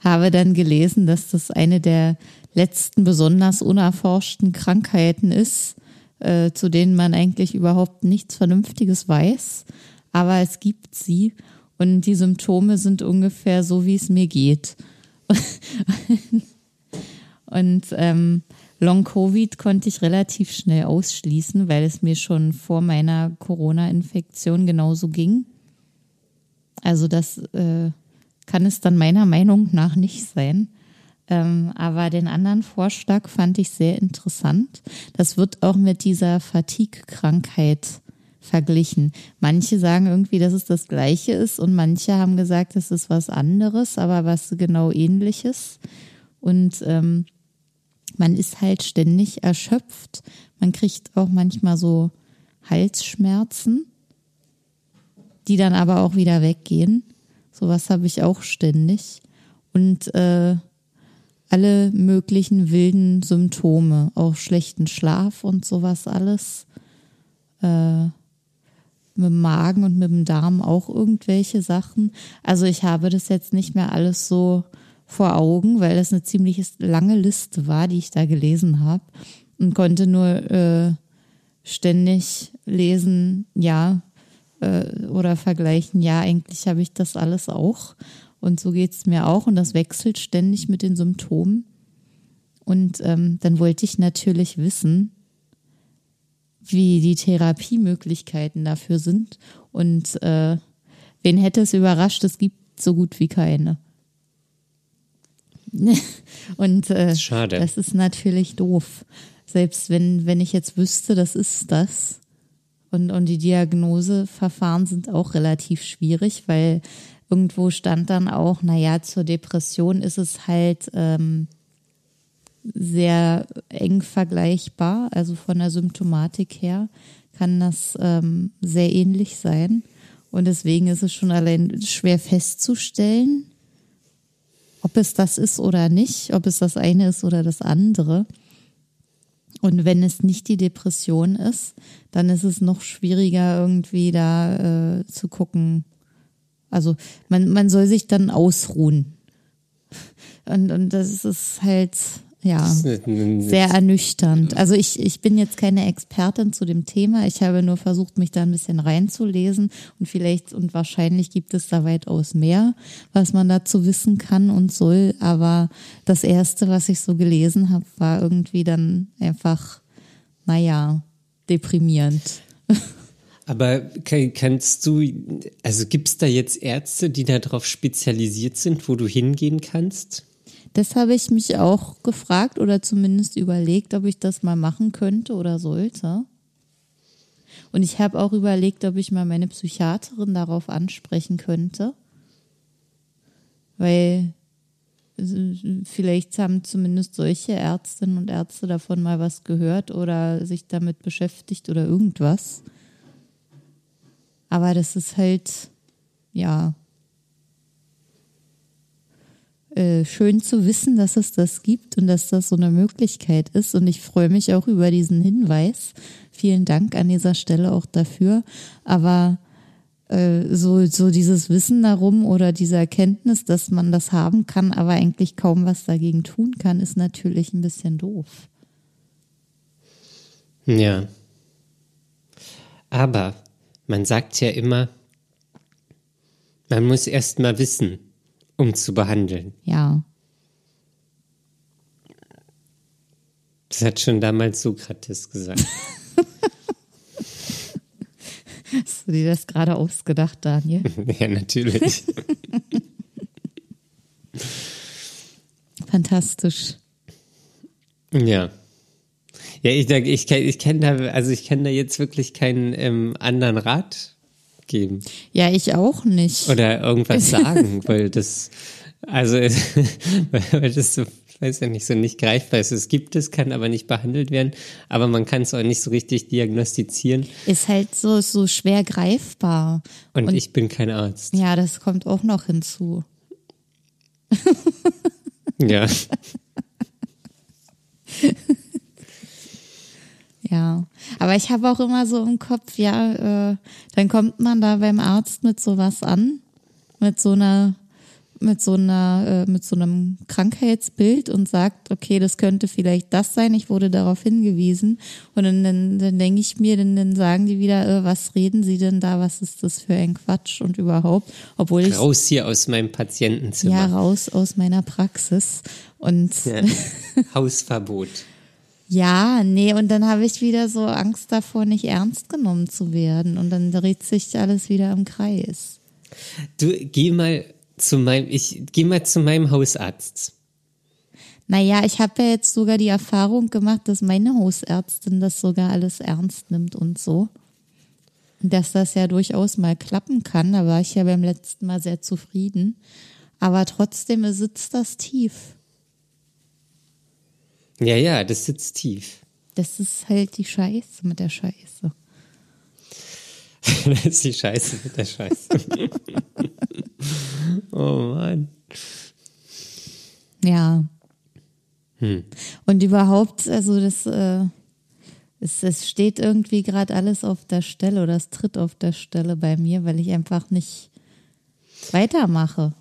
habe dann gelesen, dass das eine der letzten besonders unerforschten Krankheiten ist, äh, zu denen man eigentlich überhaupt nichts Vernünftiges weiß. Aber es gibt sie und die Symptome sind ungefähr so, wie es mir geht. und ähm, Long-Covid konnte ich relativ schnell ausschließen, weil es mir schon vor meiner Corona-Infektion genauso ging. Also das äh, kann es dann meiner Meinung nach nicht sein. Ähm, aber den anderen Vorschlag fand ich sehr interessant. Das wird auch mit dieser Fatigue-Krankheit verglichen. Manche sagen irgendwie, dass es das Gleiche ist und manche haben gesagt, es ist was anderes, aber was genau ähnliches. Und ähm, man ist halt ständig erschöpft. Man kriegt auch manchmal so Halsschmerzen, die dann aber auch wieder weggehen. Sowas habe ich auch ständig. Und äh, alle möglichen wilden Symptome, auch schlechten Schlaf und sowas alles. Äh, mit dem Magen und mit dem Darm auch irgendwelche Sachen. Also ich habe das jetzt nicht mehr alles so vor Augen, weil das eine ziemlich lange Liste war, die ich da gelesen habe und konnte nur äh, ständig lesen, ja, äh, oder vergleichen, ja, eigentlich habe ich das alles auch. Und so geht es mir auch und das wechselt ständig mit den Symptomen. Und ähm, dann wollte ich natürlich wissen, wie die Therapiemöglichkeiten dafür sind. Und äh, wen hätte es überrascht, es gibt so gut wie keine. und äh, Schade. das ist natürlich doof. Selbst wenn, wenn ich jetzt wüsste, das ist das. Und, und die Diagnoseverfahren sind auch relativ schwierig, weil irgendwo stand dann auch, naja, zur Depression ist es halt ähm, sehr eng vergleichbar, also von der Symptomatik her kann das ähm, sehr ähnlich sein. Und deswegen ist es schon allein schwer festzustellen, ob es das ist oder nicht, ob es das eine ist oder das andere. Und wenn es nicht die Depression ist, dann ist es noch schwieriger irgendwie da äh, zu gucken. Also man, man soll sich dann ausruhen. Und, und das ist halt, ja, sehr ernüchternd. Also ich, ich bin jetzt keine Expertin zu dem Thema. Ich habe nur versucht, mich da ein bisschen reinzulesen und vielleicht und wahrscheinlich gibt es da weitaus mehr, was man dazu wissen kann und soll. Aber das erste, was ich so gelesen habe, war irgendwie dann einfach, naja, deprimierend. Aber kannst du, also gibt es da jetzt Ärzte, die darauf spezialisiert sind, wo du hingehen kannst? Das habe ich mich auch gefragt oder zumindest überlegt, ob ich das mal machen könnte oder sollte. Und ich habe auch überlegt, ob ich mal meine Psychiaterin darauf ansprechen könnte. Weil vielleicht haben zumindest solche Ärztinnen und Ärzte davon mal was gehört oder sich damit beschäftigt oder irgendwas. Aber das ist halt, ja, äh, schön zu wissen, dass es das gibt und dass das so eine Möglichkeit ist. Und ich freue mich auch über diesen Hinweis. Vielen Dank an dieser Stelle auch dafür. Aber äh, so, so dieses Wissen darum oder diese Erkenntnis, dass man das haben kann, aber eigentlich kaum was dagegen tun kann, ist natürlich ein bisschen doof. Ja. Aber man sagt ja immer, man muss erst mal wissen, um zu behandeln. Ja. Das hat schon damals Sokrates gesagt. Hast du dir das gerade ausgedacht, Daniel? ja, natürlich. Fantastisch. Ja. Ja, ich, ich, ich kenne da, also ich kenne da jetzt wirklich keinen ähm, anderen Rat geben. Ja, ich auch nicht. Oder irgendwas sagen, weil das, also, weil das so, ich weiß ja nicht, so nicht greifbar ist. Es gibt es, kann aber nicht behandelt werden, aber man kann es auch nicht so richtig diagnostizieren. Ist halt so, so schwer greifbar. Und, Und ich bin kein Arzt. Ja, das kommt auch noch hinzu. ja. Ja, aber ich habe auch immer so im Kopf, ja, äh, dann kommt man da beim Arzt mit sowas an, mit so einer, mit so einer, äh, mit so einem Krankheitsbild und sagt, okay, das könnte vielleicht das sein. Ich wurde darauf hingewiesen und dann, dann, dann denke ich mir, dann, dann sagen die wieder, äh, was reden Sie denn da? Was ist das für ein Quatsch und überhaupt? Obwohl ich raus hier aus meinem Patientenzimmer. Ja, raus aus meiner Praxis und ja. Hausverbot. Ja, nee, und dann habe ich wieder so Angst davor, nicht ernst genommen zu werden. Und dann dreht sich alles wieder im Kreis. Du, geh mal zu meinem, ich geh mal zu meinem Hausarzt. Naja, ich habe ja jetzt sogar die Erfahrung gemacht, dass meine Hausärztin das sogar alles ernst nimmt und so. Und dass das ja durchaus mal klappen kann. Da war ich ja beim letzten Mal sehr zufrieden. Aber trotzdem sitzt das tief. Ja, ja, das sitzt tief. Das ist halt die Scheiße mit der Scheiße. das ist die Scheiße mit der Scheiße. oh Mann. Ja. Hm. Und überhaupt, also das, äh, es, es steht irgendwie gerade alles auf der Stelle oder es tritt auf der Stelle bei mir, weil ich einfach nicht weitermache.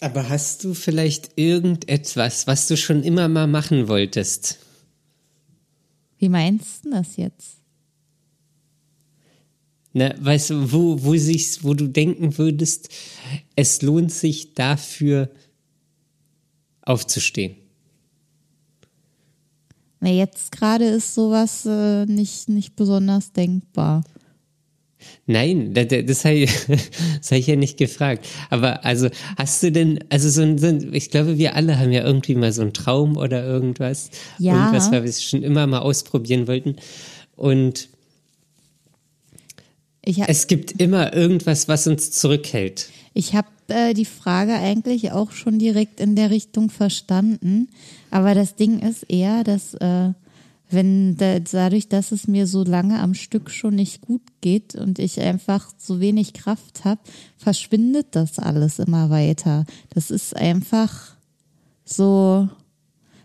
Aber hast du vielleicht irgendetwas, was du schon immer mal machen wolltest? Wie meinst du das jetzt? Na, weißt du, wo, wo, sich's, wo du denken würdest, es lohnt sich dafür aufzustehen? Na, jetzt gerade ist sowas äh, nicht, nicht besonders denkbar. Nein, das, das habe ich, hab ich ja nicht gefragt. Aber also hast du denn, also so ein, so ein, ich glaube, wir alle haben ja irgendwie mal so einen Traum oder irgendwas. Ja. Irgendwas, weil wir es schon immer mal ausprobieren wollten. Und es gibt immer irgendwas, was uns zurückhält. Ich habe äh, die Frage eigentlich auch schon direkt in der Richtung verstanden. Aber das Ding ist eher, dass äh, wenn da, dadurch, dass es mir so lange am Stück schon nicht gut geht und ich einfach so wenig Kraft habe, verschwindet das alles immer weiter. Das ist einfach so,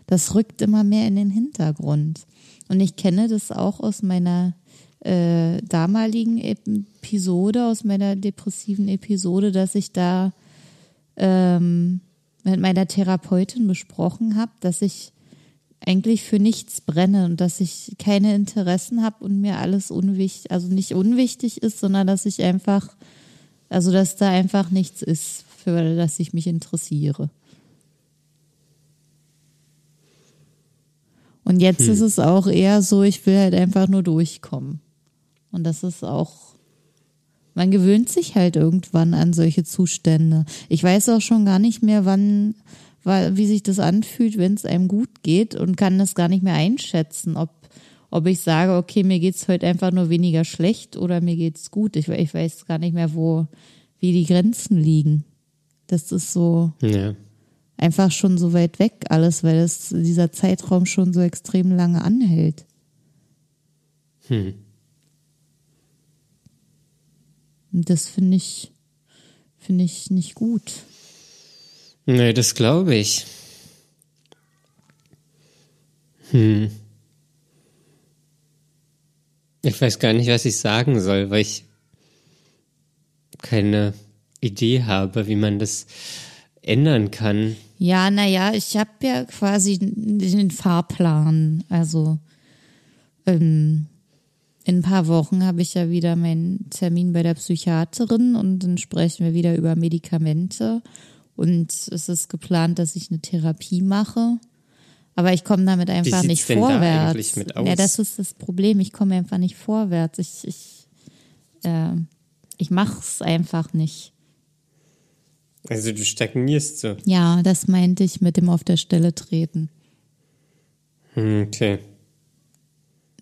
das rückt immer mehr in den Hintergrund. Und ich kenne das auch aus meiner äh, damaligen Episode, aus meiner depressiven Episode, dass ich da ähm, mit meiner Therapeutin besprochen habe, dass ich eigentlich für nichts brenne und dass ich keine Interessen habe und mir alles unwichtig, also nicht unwichtig ist, sondern dass ich einfach, also dass da einfach nichts ist, für das ich mich interessiere. Und jetzt hm. ist es auch eher so, ich will halt einfach nur durchkommen. Und das ist auch, man gewöhnt sich halt irgendwann an solche Zustände. Ich weiß auch schon gar nicht mehr, wann weil, wie sich das anfühlt, wenn es einem gut geht und kann das gar nicht mehr einschätzen, ob, ob ich sage, okay, mir geht's heute einfach nur weniger schlecht oder mir geht's gut. Ich, ich weiß gar nicht mehr, wo, wie die Grenzen liegen. Das ist so ja. einfach schon so weit weg alles, weil es dieser Zeitraum schon so extrem lange anhält. Hm. Und das finde ich, finde ich nicht gut. Nee, das glaube ich. Hm. Ich weiß gar nicht, was ich sagen soll, weil ich keine Idee habe, wie man das ändern kann. Ja, naja, ich habe ja quasi den Fahrplan. Also ähm, in ein paar Wochen habe ich ja wieder meinen Termin bei der Psychiaterin und dann sprechen wir wieder über Medikamente. Und es ist geplant, dass ich eine Therapie mache. Aber ich komme damit einfach Wie nicht vorwärts. Da mit aus? Ja, das ist das Problem. Ich komme einfach nicht vorwärts. Ich, ich, äh, ich mache es einfach nicht. Also du stagnierst so. Ja, das meinte ich mit dem auf der Stelle treten. Hm, okay.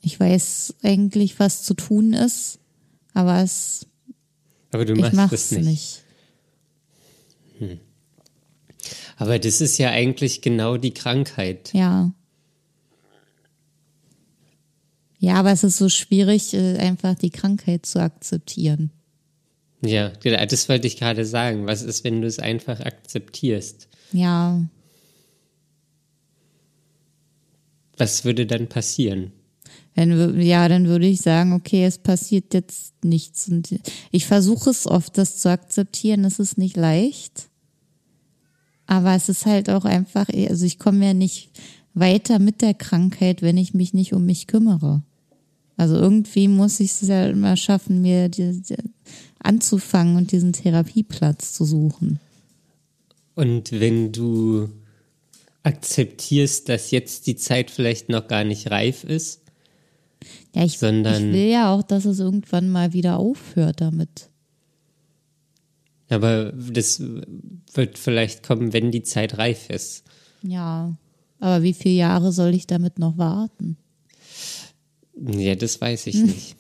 Ich weiß eigentlich, was zu tun ist, aber es. Aber du machst es nicht. nicht. Hm. Aber das ist ja eigentlich genau die Krankheit. Ja. Ja, aber es ist so schwierig, äh, einfach die Krankheit zu akzeptieren. Ja, das wollte ich gerade sagen. Was ist, wenn du es einfach akzeptierst? Ja. Was würde dann passieren? Wenn, ja, dann würde ich sagen, okay, es passiert jetzt nichts. Und ich versuche es oft, das zu akzeptieren. Es ist nicht leicht. Aber es ist halt auch einfach, also ich komme ja nicht weiter mit der Krankheit, wenn ich mich nicht um mich kümmere. Also irgendwie muss ich es ja immer schaffen, mir die, die, anzufangen und diesen Therapieplatz zu suchen. Und wenn du akzeptierst, dass jetzt die Zeit vielleicht noch gar nicht reif ist, ja, ich, sondern ich will ja auch, dass es irgendwann mal wieder aufhört damit. Aber das wird vielleicht kommen, wenn die Zeit reif ist. Ja, aber wie viele Jahre soll ich damit noch warten? Ja, das weiß ich nicht.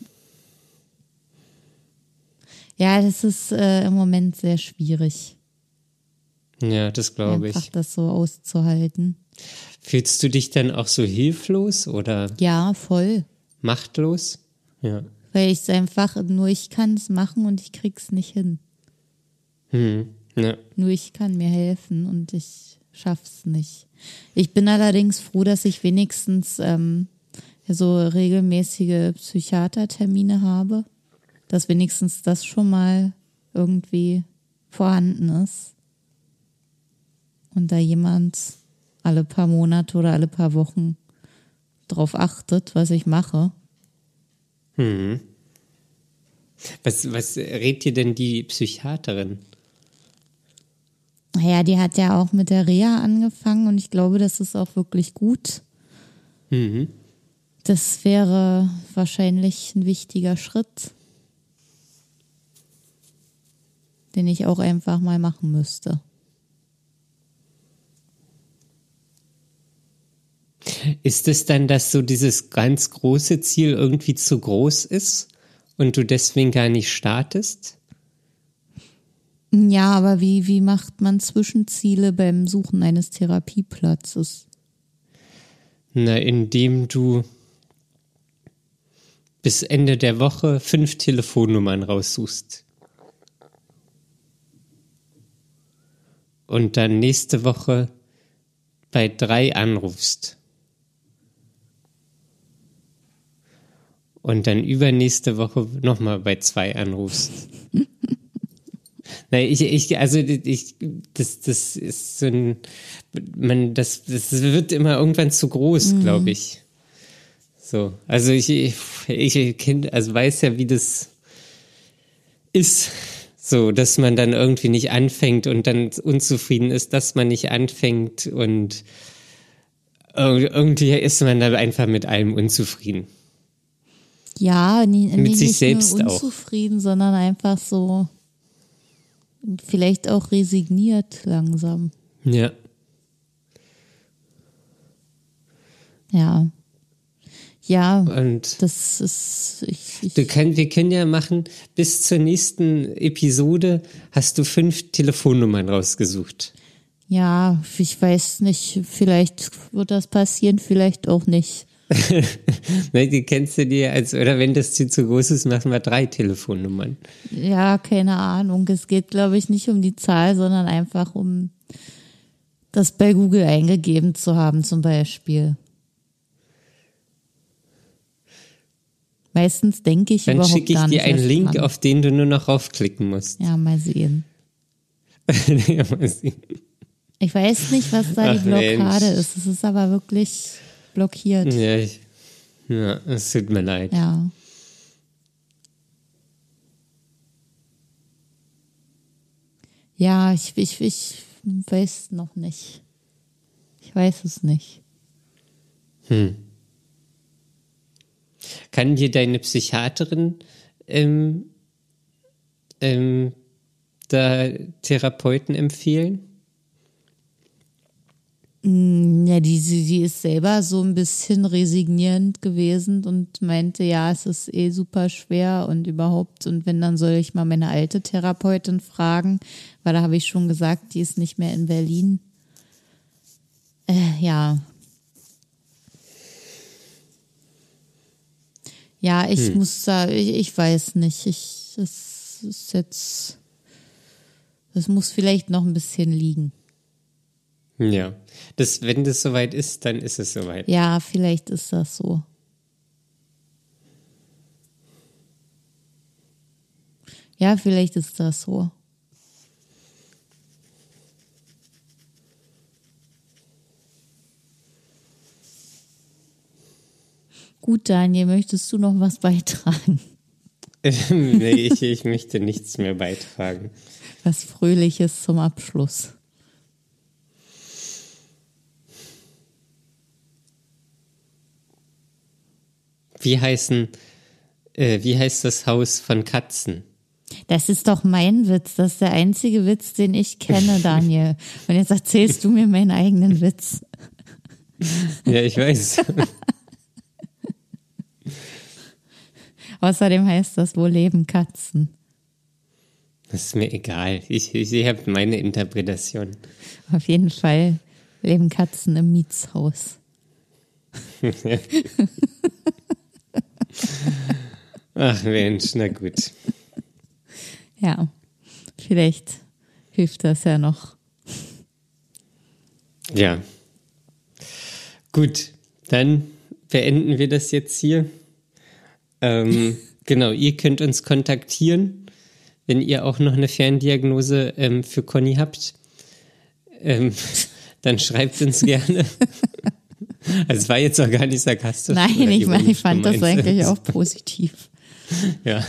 Ja, das ist äh, im Moment sehr schwierig. Ja, das glaube ich. Einfach das so auszuhalten. Fühlst du dich dann auch so hilflos oder? Ja, voll. Machtlos? Ja. Weil ich es einfach, nur ich kann es machen und ich krieg's nicht hin. Hm, ja. Nur ich kann mir helfen und ich schaff's nicht. Ich bin allerdings froh, dass ich wenigstens ähm, so regelmäßige Psychiatertermine habe, dass wenigstens das schon mal irgendwie vorhanden ist und da jemand alle paar Monate oder alle paar Wochen drauf achtet, was ich mache. Hm. Was, was rät dir denn die Psychiaterin? Naja, die hat ja auch mit der Reha angefangen und ich glaube, das ist auch wirklich gut. Mhm. Das wäre wahrscheinlich ein wichtiger Schritt, den ich auch einfach mal machen müsste. Ist es dann, dass so dieses ganz große Ziel irgendwie zu groß ist und du deswegen gar nicht startest? Ja, aber wie, wie macht man Zwischenziele beim Suchen eines Therapieplatzes? Na, indem du bis Ende der Woche fünf Telefonnummern raussuchst. Und dann nächste Woche bei drei anrufst. Und dann übernächste Woche nochmal bei zwei anrufst. Nein, ich, ich, also ich, das, das ist so ein, man, das, das wird immer irgendwann zu groß, mhm. glaube ich. So, also ich, ich, ich kenn, also weiß ja, wie das ist, so, dass man dann irgendwie nicht anfängt und dann unzufrieden ist, dass man nicht anfängt und irgendwie ist man dann einfach mit allem unzufrieden. Ja, nie, mit nicht, sich nicht selbst unzufrieden, auch. sondern einfach so vielleicht auch resigniert langsam. Ja. Ja. Ja, und das ist. Ich, ich du kann, wir können ja machen, bis zur nächsten Episode hast du fünf Telefonnummern rausgesucht. Ja, ich weiß nicht, vielleicht wird das passieren, vielleicht auch nicht. Ne, die kennst du dir, als, oder wenn das Ziel zu groß ist, machen wir drei Telefonnummern. Ja, keine Ahnung. Es geht, glaube ich, nicht um die Zahl, sondern einfach um das bei Google eingegeben zu haben, zum Beispiel. Meistens denke ich Dann überhaupt schicke ich dir einen Link, dran. auf den du nur noch raufklicken musst. Ja, mal sehen. ja, mal sehen. Ich weiß nicht, was da Ach, die Blockade Mensch. ist. Es ist aber wirklich blockiert. Ja, ich, ja, es tut mir leid. Ja. Ja, ich, ich, ich weiß noch nicht. Ich weiß es nicht. Hm. Kann dir deine Psychiaterin ähm, ähm, da Therapeuten empfehlen? Mm, ja, die, die ist selber so ein bisschen resignierend gewesen und meinte, ja, es ist eh super schwer und überhaupt. Und wenn, dann soll ich mal meine alte Therapeutin fragen, weil da habe ich schon gesagt, die ist nicht mehr in Berlin. Äh, ja. Ja, ich hm. muss sagen, ich, ich weiß nicht. Ich, es ist jetzt, es muss vielleicht noch ein bisschen liegen. Ja, das, wenn das soweit ist, dann ist es soweit. Ja, vielleicht ist das so. Ja, vielleicht ist das so. Gut, Daniel, möchtest du noch was beitragen? nee, ich, ich möchte nichts mehr beitragen. Was Fröhliches zum Abschluss. Wie heißen, äh, wie heißt das Haus von Katzen? Das ist doch mein Witz. Das ist der einzige Witz, den ich kenne, Daniel. Und jetzt erzählst du mir meinen eigenen Witz. Ja, ich weiß. Außerdem heißt das, wo leben Katzen? Das ist mir egal. Ich, ich, ich habe meine Interpretation. Auf jeden Fall leben Katzen im Mietshaus. Ach Mensch, na gut. Ja, vielleicht hilft das ja noch. Ja. Gut, dann beenden wir das jetzt hier. Ähm, genau, ihr könnt uns kontaktieren, wenn ihr auch noch eine Ferndiagnose ähm, für Conny habt. Ähm, dann schreibt uns gerne. Also es war jetzt auch gar nicht sarkastisch. Nein, ich, meine, ich fand das eigentlich auch positiv. Ja,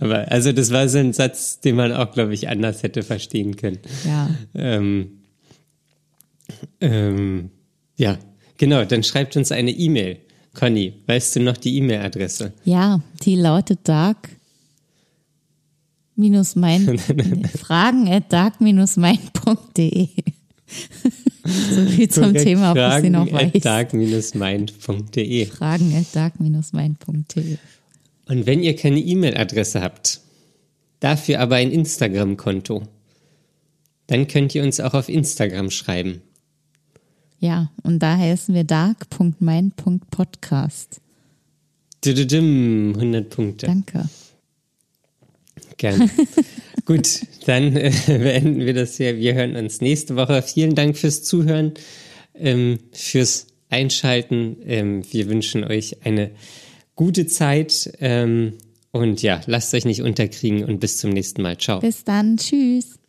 aber also das war so ein Satz, den man auch, glaube ich, anders hätte verstehen können. Ja. Ähm, ähm, ja, genau, dann schreibt uns eine E-Mail. Conny, weißt du noch die E-Mail-Adresse? Ja, die lautet dark minus mein fragen at dark-mein.de so viel zum Thema, ob Fragen ich sie noch weiß. dark-mind.de Fragen at dark-mind.de Und wenn ihr keine E-Mail-Adresse habt, dafür aber ein Instagram-Konto, dann könnt ihr uns auch auf Instagram schreiben. Ja, und da heißen wir dark.mind.podcast. 100 Punkte. Danke. Gerne. Gut, dann äh, beenden wir das hier. Wir hören uns nächste Woche. Vielen Dank fürs Zuhören, ähm, fürs Einschalten. Ähm, wir wünschen euch eine gute Zeit. Ähm, und ja, lasst euch nicht unterkriegen und bis zum nächsten Mal. Ciao. Bis dann. Tschüss.